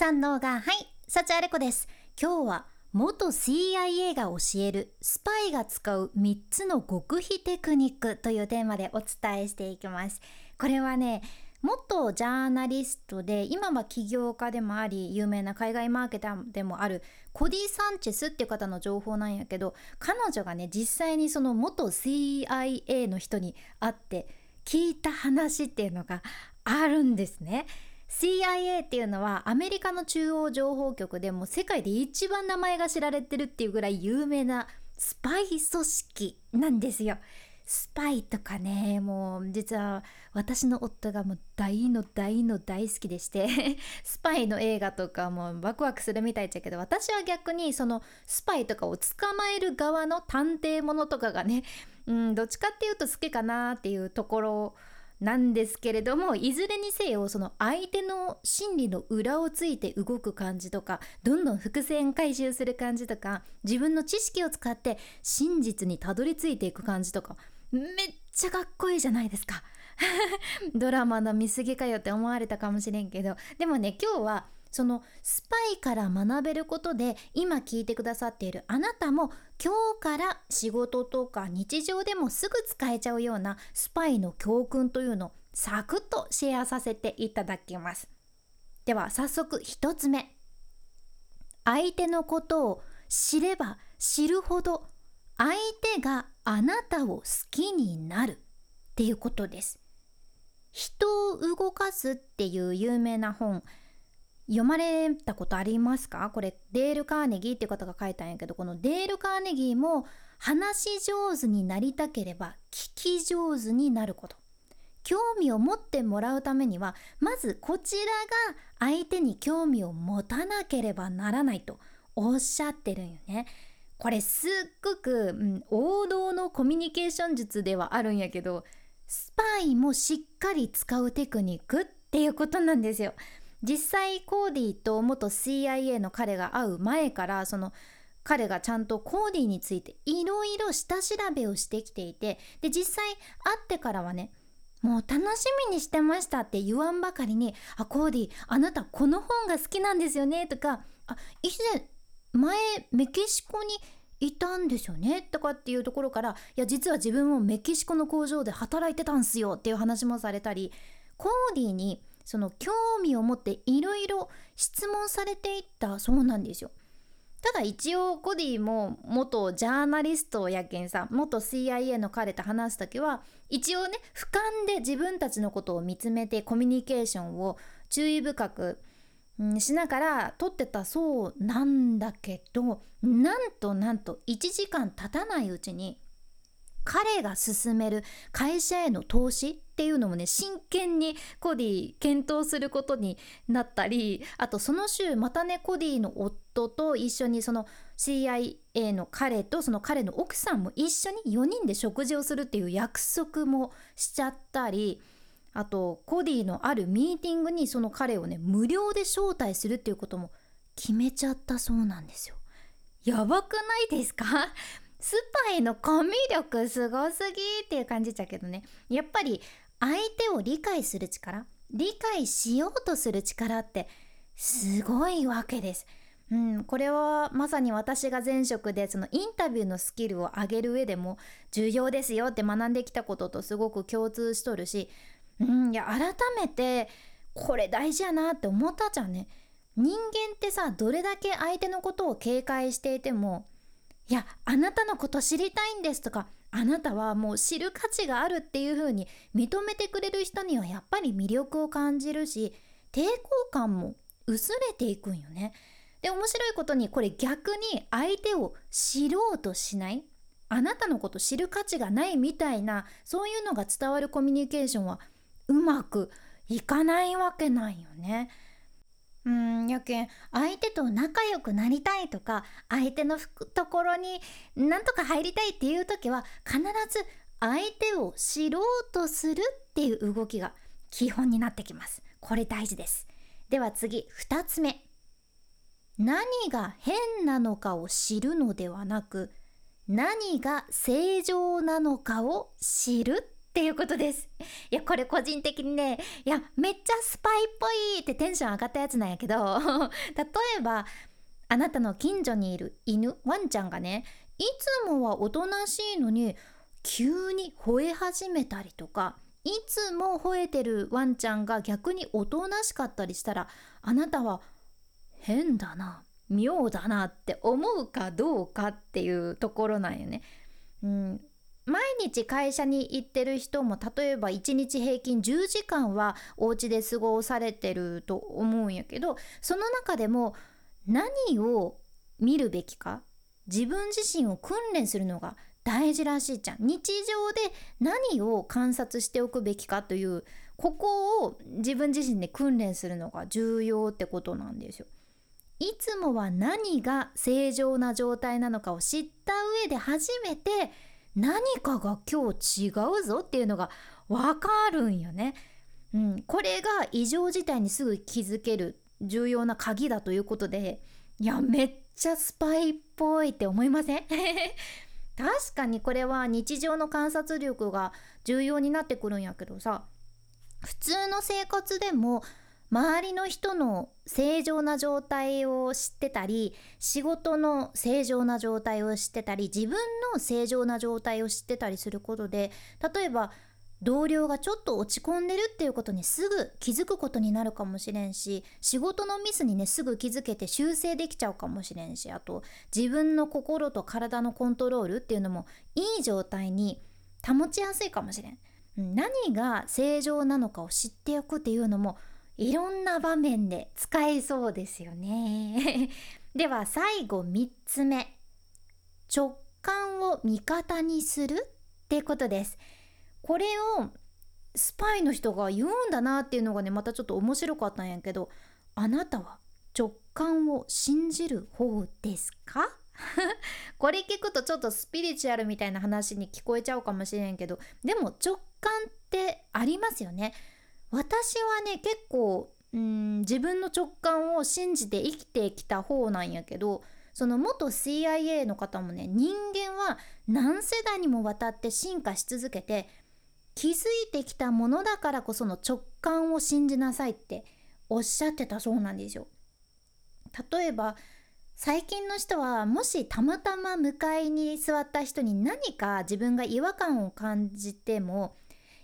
三能がはい幸あれ子です今日は元 CIA が教えるスパイが使う3つの極秘テクニックというテーマでお伝えしていきますこれはね元ジャーナリストで今は起業家でもあり有名な海外マーケターでもあるコディ・サンチェスっていう方の情報なんやけど彼女がね実際にその元 CIA の人に会って聞いた話っていうのがあるんですね。CIA っていうのはアメリカの中央情報局でも世界で一番名前が知られてるっていうぐらい有名なスパイ組織なんですよ。スパイとかねもう実は私の夫がもう大の大の大好きでして スパイの映画とかもワクワクするみたいっちゃけど私は逆にそのスパイとかを捕まえる側の探偵ものとかがねうんどっちかっていうと好きかなっていうところをなんですけれどもいずれにせよその相手の心理の裏をついて動く感じとかどんどん伏線回収する感じとか自分の知識を使って真実にたどり着いていく感じとかめっちゃかっこいいじゃないですか。ドラマの見過ぎかよって思われたかもしれんけどでもね今日はそのスパイから学べることで今聞いてくださっているあなたも今日から仕事とか日常でもすぐ使えちゃうようなスパイの教訓というのをサクッとシェアさせていただきます。では早速1つ目相手のことを知れば知るほど相手があなたを好きになるっていうことです。人を動かすっていう有名な本読まれたことありますか？これデール・カーネギーっていう方が書いたんやけどこのデール・カーネギーも話し上手になりたければ聞き上手になること興味を持ってもらうためにはまずこちらが相手に興味を持たなければならないとおっしゃってるんよね。これすっごく、うん、王道のコミュニケーション術ではあるんやけどスパイもしっかり使うテクニックっていうことなんですよ。実際コーディと元 CIA の彼が会う前からその彼がちゃんとコーディについていろいろ下調べをしてきていてで実際会ってからはねもう楽しみにしてましたって言わんばかりに「あコーディあなたこの本が好きなんですよね」とか「あ以前前メキシコにいたんですよね」とかっていうところから「いや実は自分もメキシコの工場で働いてたんすよ」っていう話もされたりコーディにその興味を持っていろいろ質問されていったそうなんですよ。ただ一応コディも元ジャーナリストやけんさ元 CIA の彼と話す時は一応ね俯瞰で自分たちのことを見つめてコミュニケーションを注意深く、ん、しながら撮ってたそうなんだけどなんとなんと1時間経たないうちに彼が進める会社への投資っていうのもね真剣にコディ検討することになったりあとその週またねコディの夫と一緒にその CIA の彼とその彼の奥さんも一緒に4人で食事をするっていう約束もしちゃったりあとコディのあるミーティングにその彼をね無料で招待するっていうことも決めちゃったそうなんですよ。やばくないですか？スパイのコミュ力すごすぎっていう感じだけどねやっぱり相手を理解する力理解しようとする力ってすごいわけです。うん、これはまさに私が前職でそのインタビューのスキルを上げる上でも重要ですよって学んできたこととすごく共通しとるし、うん、いや改めてこれ大事やなって思ったじゃんね。人間ってさどれだけ相手のことを警戒していてもいやあなたのこと知りたいんですとかあなたはもう知る価値があるっていう風に認めてくれる人にはやっぱり魅力を感じるし抵抗感も薄れていくんよね。で面白いことにこれ逆に相手を知ろうとしないあなたのこと知る価値がないみたいなそういうのが伝わるコミュニケーションはうまくいかないわけないよね。うんやけん相手と仲良くなりたいとか相手のところになんとか入りたいっていう時は必ず相手を知ろうとするっていう動きが基本になってきます。これ大事です。では次2つ目。何が変なのかを知るのではなく何が正常なのかを知るていうことですいやこれ個人的にねいやめっちゃスパイっぽいってテンション上がったやつなんやけど 例えばあなたの近所にいる犬ワンちゃんがねいつもはおとなしいのに急に吠え始めたりとかいつも吠えてるワンちゃんが逆におとなしかったりしたらあなたは変だな妙だなって思うかどうかっていうところなんよね。うん、日会社に行ってる人も例えば1日平均10時間はお家で過ごされてると思うんやけどその中でも何を見るべきか自分自身を訓練するのが大事らしいじゃん日常で何を観察しておくべきかというここを自分自身で訓練するのが重要ってことなんですよ。いつもは何が正常な状態なのかを知った上で初めて何かが今日違うぞっていうのが分かるんよね。うん、これが異常事態にすぐ気づける重要な鍵だということでいやめっちゃスパイっぽいって思いません？確かにこれは日常の観察力が重要になってくるんやけどさ普通の生活でも周りの人の正常な状態を知ってたり仕事の正常な状態を知ってたり自分の正常な状態を知ってたりすることで例えば同僚がちょっと落ち込んでるっていうことにすぐ気づくことになるかもしれんし仕事のミスにねすぐ気づけて修正できちゃうかもしれんしあと自分の心と体のコントロールっていうのもいい状態に保ちやすいかもしれん。何が正常なのかを知っておくっていうのもいろんな場面で使えそうですよね。では最後3つ目。直感を味方にするってことです。これをスパイの人が言うんだなっていうのがねまたちょっと面白かったんやけどあなたは直感を信じる方ですか？これ聞くとちょっとスピリチュアルみたいな話に聞こえちゃうかもしれんけどでも直感ってありますよね。私はね結構うん自分の直感を信じて生きてきた方なんやけどその元 CIA の方もね人間は何世代にもわたって進化し続けて気づいてきたものだからこその直感を信じなさいっておっしゃってたそうなんですよ。例えば最近の人はもしたまたま向かいに座った人に何か自分が違和感を感じても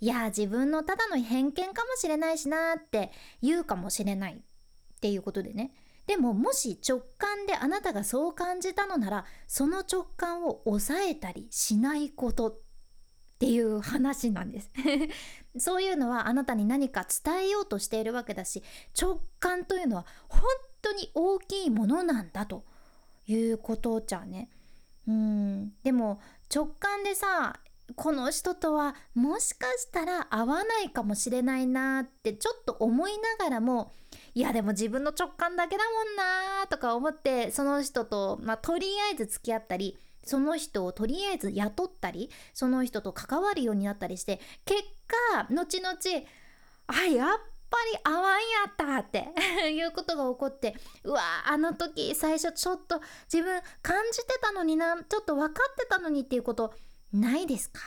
いや自分のただの偏見かもしれないしなって言うかもしれないっていうことでね。でももし直感であなたがそう感じたのならその直感を抑えたりしないことっていう話なんです。そういうのはあなたに何か伝えようとしているわけだし直感というのは本当に大きいものなんだということじゃね。うん。でも直感でさこの人とはもしかしたら合わないかもしれないなってちょっと思いながらもいやでも自分の直感だけだもんなとか思ってその人と、まあ、とりあえず付き合ったりその人をとりあえず雇ったりその人と関わるようになったりして結果後々 あやっぱり合わんやったっていうことが起こってうわあの時最初ちょっと自分感じてたのになちょっと分かってたのにっていうことないですか？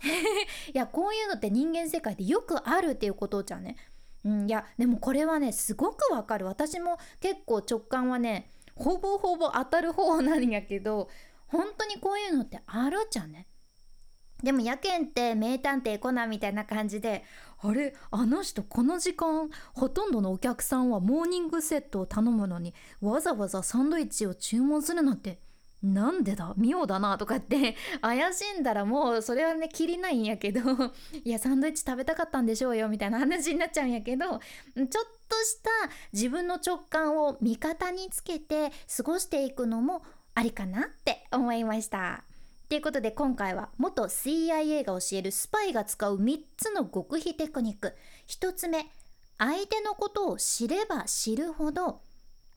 いやこういうのって人間世界でよくあるっていうことじゃね。うん、いやでもこれはねすごくわかる私も結構直感はねほぼほぼ当たる方なんやけど本当にこういうのってあるじゃね。でもやけんって名探偵コナンみたいな感じであれ？あの人この時間ほとんどのお客さんはモーニングセットを頼むのにわざわざサンドイッチを注文するなんてなんでだ？妙だなとかって 怪しんだらもうそれはねきりないんやけど いやサンドイッチ食べたかったんでしょうよみたいな話になっちゃうんやけどちょっとした自分の直感を味方につけて過ごしていくのもありかなって思いました。ということで今回は元 CIA が教えるスパイが使う3つの極秘テクニック1つ目相手のことを知れば知るほど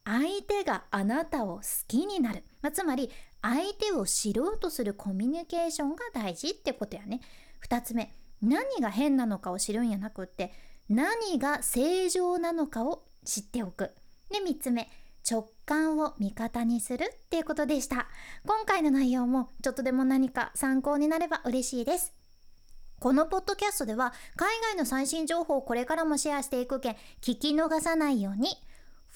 相手があなたを好きになる、まあ、つまり相手を知ろうとするコミュニケーションが大事ってことやね。2つ目何が変なのかを知るんやなくって何が正常なのかを知っておく。で3つ目直感を味方にするっていうことでした。今回の内容もちょっとでも何か参考になれば嬉しいです。このポッドキャストでは海外の最新情報をこれからもシェアしていくけん聞き逃さないように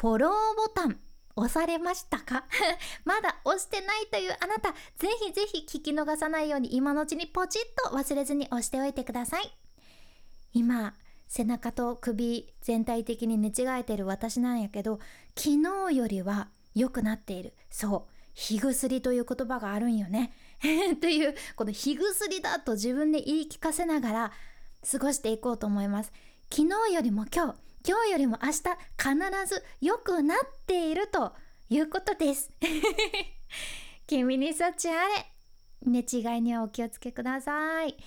フォローボタン押されましたか？まだ押してないというあなたぜひぜひ聞き逃さないように今のうちにポチッと忘れずに押しておいてください。今背中と首全体的に寝違えてる私なんやけど昨日よりは良くなっている。そう日薬という言葉があるんよね。というこの日薬だと自分で言い聞かせながら過ごしていこうと思います。昨日よりも今日今日よりも明日必ず良くなっているということです。君に幸あれ。寝違いにはお気をつけください。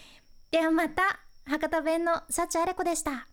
ではまた博多弁の幸あれ子でした。